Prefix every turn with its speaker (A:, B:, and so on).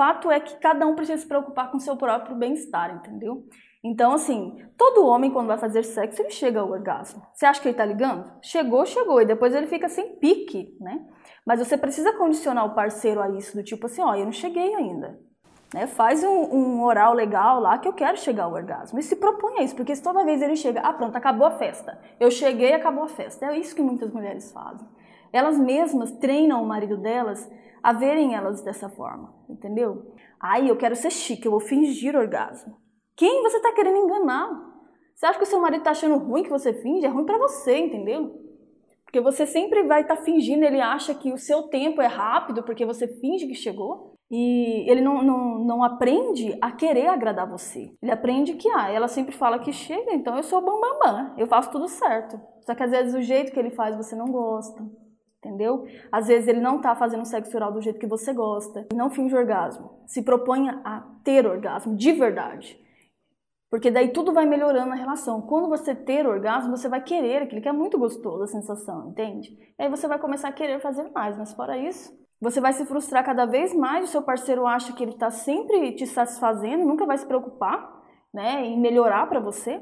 A: fato é que cada um precisa se preocupar com seu próprio bem-estar, entendeu? Então, assim, todo homem, quando vai fazer sexo, ele chega ao orgasmo. Você acha que ele tá ligando? Chegou, chegou, e depois ele fica sem pique, né? Mas você precisa condicionar o parceiro a isso, do tipo assim, ó, eu não cheguei ainda. Né? Faz um, um, oral legal lá que eu quero chegar ao orgasmo. E se propõe a isso, porque se toda vez ele chega, ah, pronto, acabou a festa. Eu cheguei, acabou a festa. É isso que muitas mulheres fazem. Elas mesmas treinam o marido delas a verem elas dessa forma, entendeu? Aí eu quero ser chique, eu vou fingir orgasmo. Quem você está querendo enganar? Você acha que o seu marido está achando ruim que você finge? É ruim para você, entendeu? Porque você sempre vai estar tá fingindo, ele acha que o seu tempo é rápido porque você finge que chegou. E ele não, não, não aprende a querer agradar você. Ele aprende que, ah, ela sempre fala que chega, então eu sou bambambam, bam, bam, eu faço tudo certo. Só que às vezes o jeito que ele faz você não gosta, entendeu? Às vezes ele não tá fazendo sexo oral do jeito que você gosta. Não finge orgasmo. Se proponha a ter orgasmo de verdade. Porque daí tudo vai melhorando na relação. Quando você ter orgasmo, você vai querer aquilo que é muito gostoso, a sensação, entende? E aí você vai começar a querer fazer mais, mas fora isso, você vai se frustrar cada vez mais, o seu parceiro acha que ele está sempre te satisfazendo, nunca vai se preocupar né, em melhorar para você.